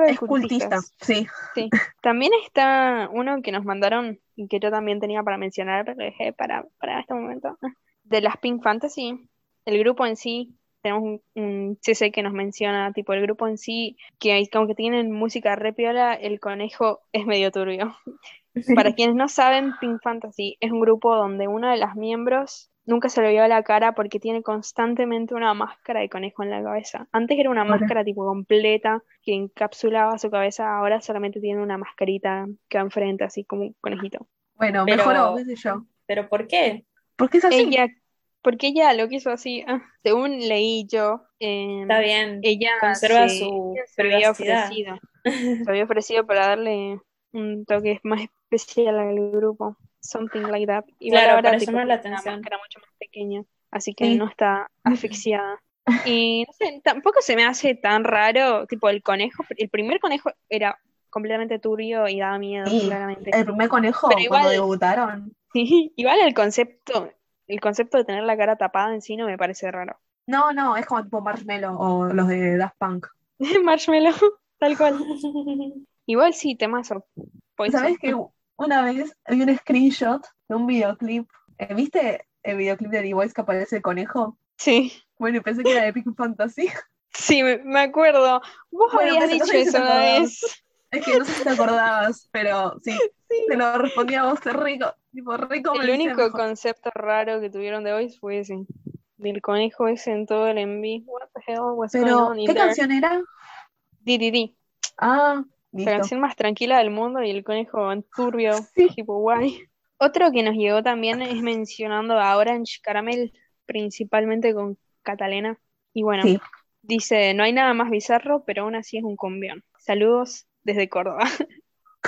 Es cultista, sí. Sí. También está uno que nos mandaron y que yo también tenía para mencionar, lo dejé para, para este momento. De las Pink Fantasy, el grupo en sí, tenemos un, un CC que nos menciona, tipo el grupo en sí, que hay- como que tienen música re piola, el conejo es medio turbio. Para quienes no saben, Pink Fantasy es un grupo donde una de las miembros nunca se le vio la cara porque tiene constantemente una máscara de conejo en la cabeza. Antes era una máscara tipo completa que encapsulaba su cabeza, ahora solamente tiene una mascarita que va enfrente, así como un conejito. Bueno, Pero- mejoró, qué sé yo. ¿Pero por qué? Porque es así. Ella, porque ella lo quiso así, ah, según leí yo, eh, Está bien. ella Conserva se- su se había ofrecido, se había ofrecido para darle un toque más especial al grupo, something like that. Igual Claro, ahora para llamar la una atención. máscara mucho más pequeña, así que Sí. no está asfixiada. Y no sé, tampoco se me hace tan raro, tipo el conejo, el primer conejo era completamente turbio y daba miedo, Sí, claramente. El primer conejo, Pero cuando igual- debutaron. Sí, igual el concepto, el concepto de tener la cara tapada en sí no me parece raro. No, no, es como tipo Marshmello o los de Daft Punk. Marshmallow, tal cual. Igual sí, temazo. Poison. ¿Sabes que una vez vi un screenshot de un videoclip? Eh, ¿Viste el videoclip de The Voice que aparece el conejo? Sí, Bueno, y pensé que era de Pink Fantasy. sí, me, acuerdo. Vos Bueno, habías dicho eso una vez. Es que no sé si te acordabas, pero sí, te lo respondí a vos, rico, tipo rico El único mejor. concepto raro que tuvieron de hoy fue ese. del conejo ese en todo el enví. What the hell was going Pero, ¿qué canción era? DDD. Ah, La listo. canción más tranquila del mundo y el conejo en turbio, Sí. tipo guay. Otro que nos llegó también es mencionando a Orange Caramel, principalmente con Catalina. Y bueno, Sí. dice, no hay nada más bizarro, pero aún así es un combión. Saludos desde Córdoba,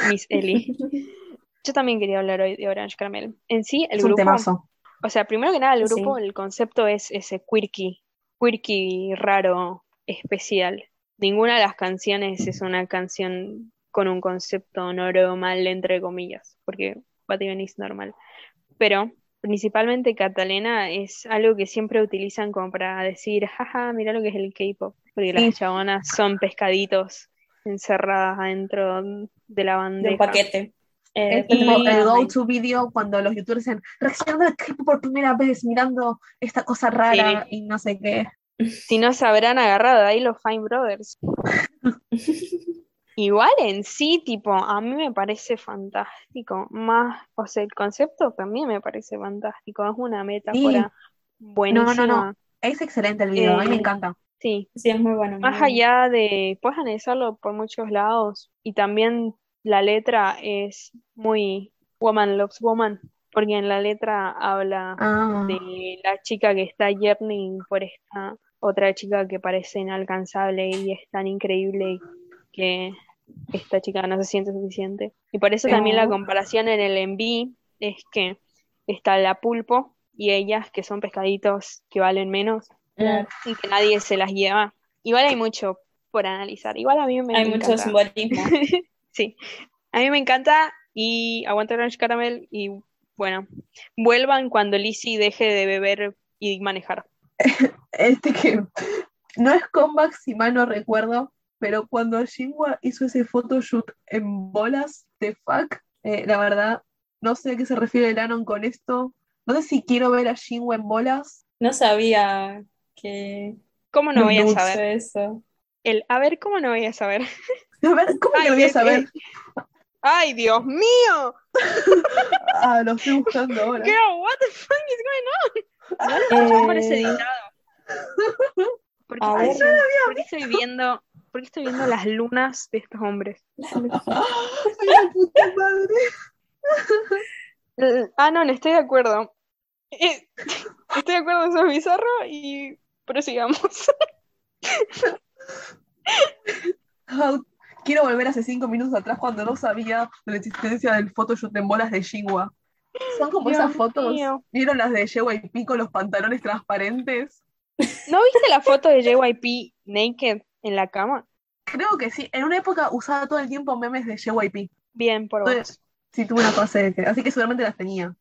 Miss Eli. Yo también quería hablar hoy de Orange Caramel. En sí, el Es un grupo, temazo. o sea, primero que nada, el Sí. grupo, el concepto es ese quirky, quirky raro, especial. Ninguna de las canciones es una canción con un concepto normal, entre comillas, porque Bativen es normal. Pero principalmente Catalina es algo que siempre utilizan como para decir, jaja, mira lo que es el K-pop, porque Sí. las chabonas son pescaditos encerradas adentro de la De bandeja. un paquete. Eh, Es tipo Y- el go-to video cuando los youtubers dicen reaccionando al clip por primera vez, mirando esta cosa rara y no sé qué. Si no se habrán agarrado ahí los Fine Brothers. Igual en sí, tipo, a mí me parece fantástico. Más, o sea, el concepto también me parece fantástico. Es una metáfora buenísima. no. Es excelente el video, a mí me Eh, encanta. Sí, Sí, es muy bueno. muy más bueno. allá de, puedes analizarlo por muchos lados. Y también la letra es muy woman loves woman. Porque en la letra habla Ah, de la chica que está yearning por esta otra chica que parece inalcanzable y es tan increíble que esta chica no se siente suficiente. Y por eso también la comparación en el enví es que está la pulpo y ellas que son pescaditos que valen menos Claro. y que nadie se las lleva. Igual hay mucho por analizar. Igual a mí me Hay mucho encanta. simbolismo. Sí, a mí me encanta y aguanta Orange Caramel y bueno, vuelvan cuando Lizzie deje de beber y manejar. este que no es comeback si mal no recuerdo, pero cuando Shinwa hizo ese photoshoot en bolas de fuck, eh, la verdad, no sé a qué se refiere Lanon con esto. No sé si quiero ver a Shinwa en bolas. No sabía que ¿Cómo no voy a saber? eso. El, a ver, ¿cómo no voy a saber? A ver, ¿cómo que Ay, lo voy a saber? ¡Ay, Dios mío! Ah, lo estoy buscando ahora. Girl, what the fuck is going on? No parece Eh, editado. ¿Por qué, estoy, por qué estoy viendo, por qué estoy viendo las lunas de estos hombres? Ay, la puta madre. Ah, no, no estoy de acuerdo. Estoy de acuerdo, eso es bizarro y prosigamos. Ah, Quiero volver hace cinco minutos atrás cuando no sabía de la existencia del photoshoot en bolas de Shinwa. Son como Dios esas fotos. mío. ¿Vieron las de JYP con los pantalones transparentes? ¿No viste la foto de JYP naked en la cama? Creo que sí. En una época usaba todo el tiempo memes de JYP. Bien, por Pues, vos. Sí, tuve una fase de que, así que seguramente las tenía.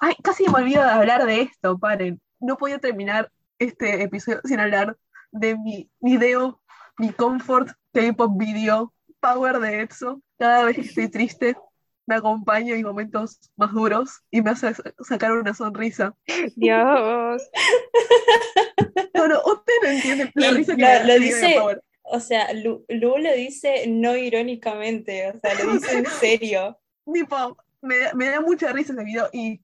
Ay, casi me olvido de hablar de esto, paren. No podía terminar este episodio sin hablar de mi video, mi comfort K-pop video, Power de EXO. Cada vez que estoy triste, me acompaña en momentos más duros y me hace sacar una sonrisa. Dios. No, no, usted no entiende la Y risa que lo- me lo dice- Power. O sea, Lu, Lu lo dice no irónicamente, o sea, lo dice en serio. Tipo, me, me da mucha risa ese video y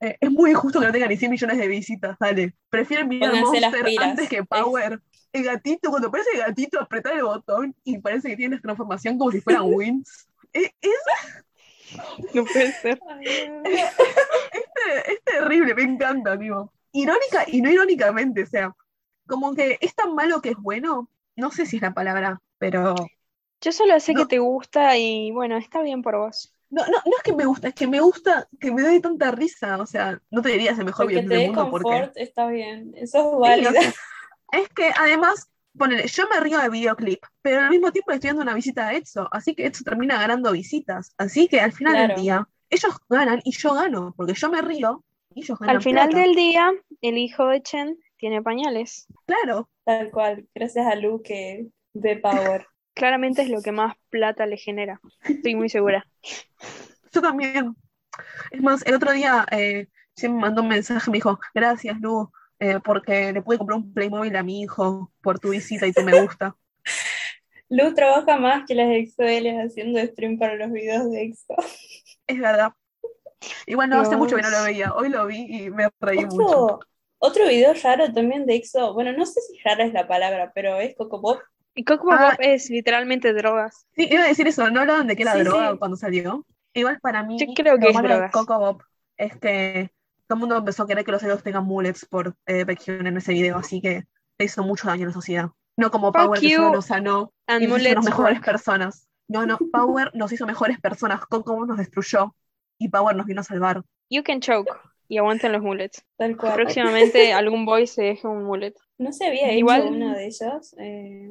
eh, es muy injusto que no tenga ni 100 millones de visitas, dale. Prefieren mirar Pónganse las Monster pilas. antes que Power. El gatito, cuando aparece el gatito, apretar el botón y parece que tiene la transformación como si fueran wins. Es, es, No puede ser. es terrible, me encanta, amigo. Irónica y no irónicamente, o sea, como que es tan malo que es bueno. No sé si es la palabra, pero Yo solo sé No. que te gusta y bueno, está bien por vos. No, no, no es que me gusta, es que me gusta que me dé tanta risa. O sea, no te diría es el mejor Porque te del mundo porque. confort, está bien. Eso es Sí, válido. o sea, es que además, ponele, yo me río del videoclip, pero al mismo tiempo le estoy dando una visita a Etso, así que Etso termina ganando visitas. Así que al final Claro. del día, ellos ganan y yo gano, porque yo me río y ellos ganan Al final plata. del día, el hijo de Chen tiene pañales. Claro, Tal cual. Gracias a Lu que ve Power. Claramente es lo que más plata le genera. Estoy muy segura. yo también. Es más, el otro día eh, se me mandó un mensaje, me dijo, gracias Lu, eh, porque le pude comprar un Playmobil a mi hijo por tu visita y tu me gusta. Lu trabaja más que las EXO-Ls haciendo stream para los videos de EXO. Es verdad. Igual no, hace mucho que no lo Dios. veía, hoy lo vi y me reí mucho. Otro, Otro video raro también de EXO, bueno, no sé si rara es la palabra, pero es Coco Pop. Y Coco Ah. Es literalmente drogas. Sí, iba a decir eso, no hablaban de que era Sí, droga sí. cuando salió. Igual para mí, Yo creo que lo es malo de drogas. Coco Bob es que todo el mundo empezó a querer que los idols tengan mullets por eh, Baekhyun en ese video, así que le hizo mucho daño a la sociedad. No como Fuck Power que you solo nos sanó y nos hizo mejores work. personas. No, no, Power nos hizo mejores personas, Coco Bob nos destruyó y Power nos vino a salvar. You can choke. Y aguanten los mullets. Tal cual. Próximamente algún boy se deje un mullet. No se había hecho Igual- uno de ellos. Eh.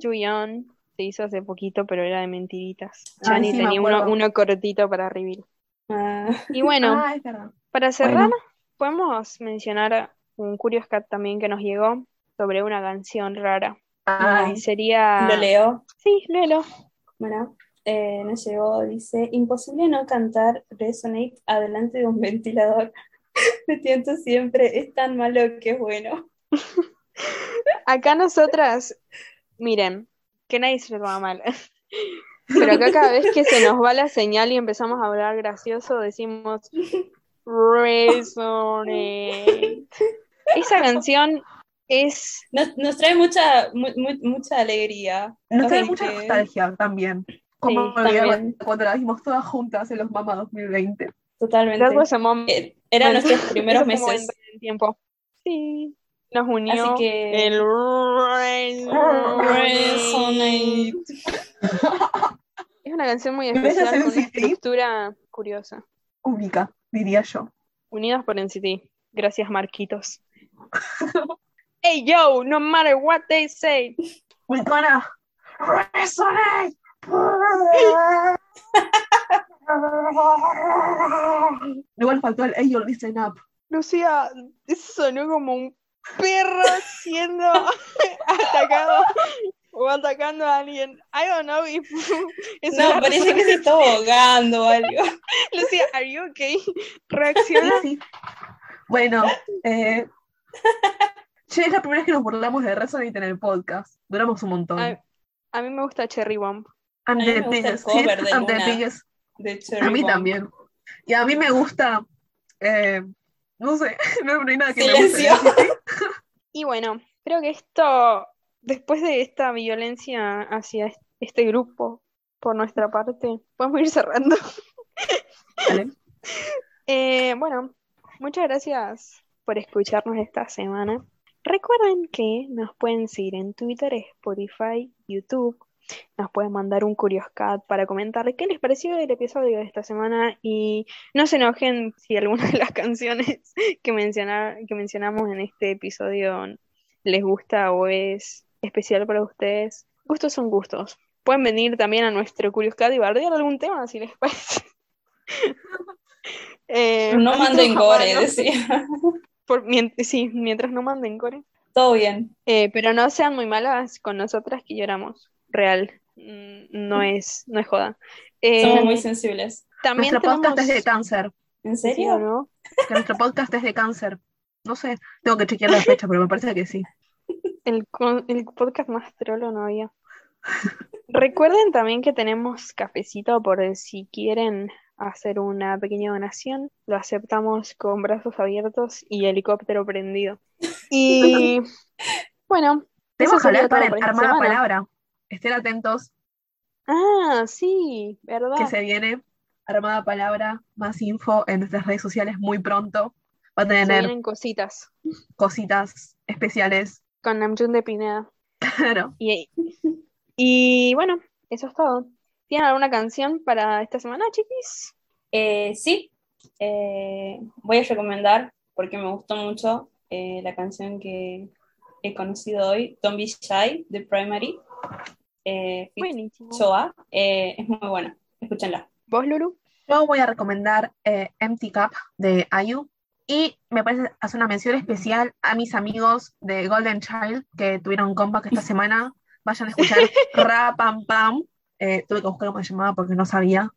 Juyeon se hizo hace poquito, pero era de mentiritas. Ah, Chani sí, tenía uno, cortito para reveal. Ah, Y bueno, Ah, para cerrar, bueno. podemos mencionar un Curious Cat también que nos llegó sobre una canción rara. Y sería. lo leo. Sí, léelo. Bueno, eh, nos llegó, dice, imposible no cantar Resonate adelante de un ventilador. Me tiento siempre, es tan malo que es bueno. Acá nosotras, miren, que nadie se lo toma mal. Pero acá cada vez que se nos va la señal y empezamos a hablar gracioso, decimos Resonate. Esa canción es Nos, nos trae mucha, mu- mu- mucha alegría. nos trae mucha nostalgia también. Como también. cuando la vimos todas juntas en los Mama 2020. Totalmente. that was a moment Eh, Eran Bueno, nuestros primeros meses. en el tiempo. Sí, nos unió Así que- el Resonate. Es una canción muy ¿Me ves especial con una estructura curiosa. Única, diría yo. Unidas por NCT. Gracias, Marquitos. hey, yo, no matter what they say. We're gonna resonate. Igual faltó el Hey, you listen up. Lucía, eso sonó como un perro siendo atacado o atacando a alguien. I don't know if No, parece que se está ahogando o algo. Lucía, are you okay? Sí, Reacciona. sí. Bueno, eh, che, es la primera vez que nos burlamos de Resonate en el podcast. Duramos un montón. A, a mí me gusta Cherry Bomb. I'm a mí the biggest, biggest. A mí Bomb. también. Y a mí me gusta, eh, no sé, no, no hay nada que Silencio. me guste. Y bueno, creo que esto, después de esta violencia hacia este grupo por nuestra parte, podemos ir cerrando. Vale. Eh, bueno, muchas gracias por escucharnos esta semana. Recuerden que nos pueden seguir en Twitter, Spotify, YouTube. Nos pueden mandar un Curioscat para comentar qué les pareció el episodio de esta semana y no se enojen si alguna de las canciones que, mencionar, que mencionamos en este episodio les gusta o es especial para ustedes. Gustos son gustos. Pueden venir también a nuestro Curioscat y bardear algún tema si les parece. Eh, No manden gore, ¿no? decía. Por- sí, mientras no manden core. Todo bien. Eh, pero no sean muy malas con nosotras que lloramos. Real. Mm, No es, no es joda. Eh, Somos muy sensibles. también Nuestro podcast es de cáncer. ¿En ¿Sí o serio? no? Que nuestro podcast es de cáncer. No sé, tengo que chequear la fecha, pero me parece que sí. El, el podcast más trolo no había. Recuerden también que tenemos cafecito por si quieren hacer una pequeña donación. Lo aceptamos con brazos abiertos y helicóptero prendido. Y bueno, eso Tenemos que hablar para Armada semana. Palabra. Estén atentos, Ah, sí, ¿verdad? que se viene Armada Palabra, más info en nuestras redes sociales muy pronto. Va a Se tener vienen cositas cositas especiales. con Namjoon de Pineda. Claro. Y, y bueno, eso es todo. ¿Tienen alguna canción para esta semana, chiquis? Eh, sí, Eh, voy a recomendar, porque me gustó mucho, eh, la canción que he conocido hoy, Don't Be Shy, de Primary, eh. Choa. Eh, es muy buena, escúchenla. ¿Vos, Lulu? Yo voy a recomendar eh, Empty Cup de IU. Y me parece hacer una mención especial a mis amigos de Golden Child que tuvieron comeback esta semana. Vayan a escuchar Ra Pam Pam. Eh, tuve que buscar cómo se llamaba porque no sabía.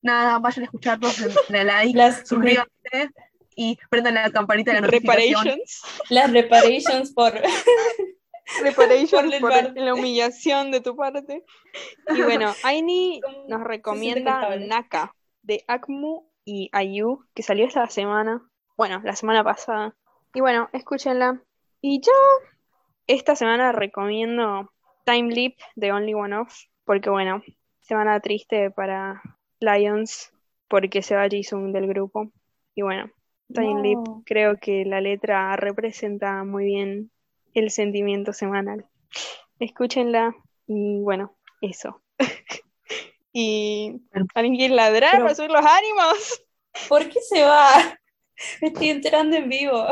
Nada, vayan a escucharlos, denle like, Las, suscríbanse y prendan la campanita de la notificación. Reparations. las reparations por... Reparations Por por, la humillación de tu parte. Y bueno, Aini nos recomienda. Naka de Akmu y Ayu, que salió esta semana. Bueno, la semana pasada. Y bueno, escúchenla. Y yo esta semana recomiendo Time Leap de Only One Off, porque bueno, semana triste para Lions, porque se va Jisung del grupo. Y bueno, Time Leap creo que la letra representa muy bien el sentimiento semanal. Escúchenla y bueno, eso. y alguien quiere ladrar Pero- para subir los ánimos. ¿Por qué se va? Me estoy enterando en vivo.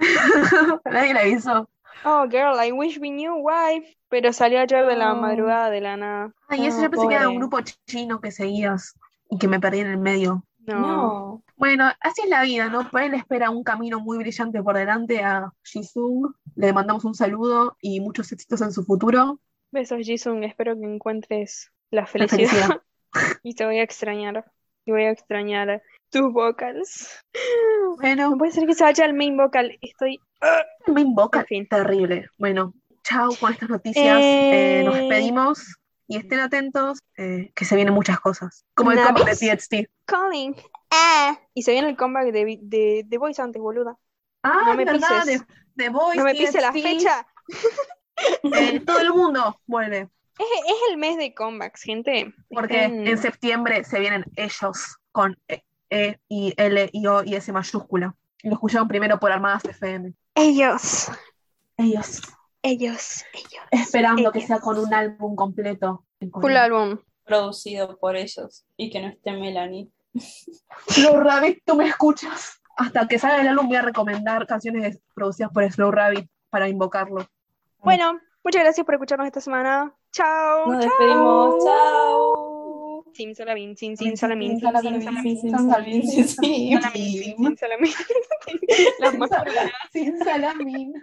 Nadie le avisó. Oh, girl, I wish we knew why. Pero salió ayer de la madrugada de la nada. Ay, eso yo pensé que era un grupo chino que seguías y que me perdí en el medio. No. No. Bueno, así es la vida, ¿no? Por él espera un camino muy brillante por delante a Jisung. Le mandamos un saludo y muchos éxitos en su futuro. Besos, Jisung. Espero que encuentres la La felicidad. y te voy a extrañar. Y voy a extrañar tus vocals. No Bueno, puede ser que se vaya el main vocal. Estoy. me invoca En fin. terrible. Bueno, chao con estas noticias. Eh. Eh, nos despedimos y estén atentos eh, que se vienen muchas cosas. Como el comeback de TXT. Calling. Ah. Y se viene el comeback de, de, de Voice antes, boluda. Ah, No me verdad, pises. de, de Voice, No me pise la fecha. eh, todo el mundo vuelve. Es, es el mes de comebacks, gente. Porque Estén- en septiembre se vienen ellos con E, E, I, L, I, O y S mayúscula. Lo escucharon primero por Armadas FM. Ellos. Ellos. Ellos. Ellos. Esperando que sea con un álbum completo. Full álbum. Producido por ellos. Y que no esté Melanie. Slow Rabbit, tú me escuchas. Hasta que salga el álbum voy a recomendar canciones producidas por Slow Rabbit para invocarlo. Bueno, muchas gracias por escucharnos esta semana. Chao. Nos chao. despedimos. Chao. Sim, salamín, sim, sim, salamín, sim, Salamín, sim, salamín, sim, salamín, sim. Las más salamín.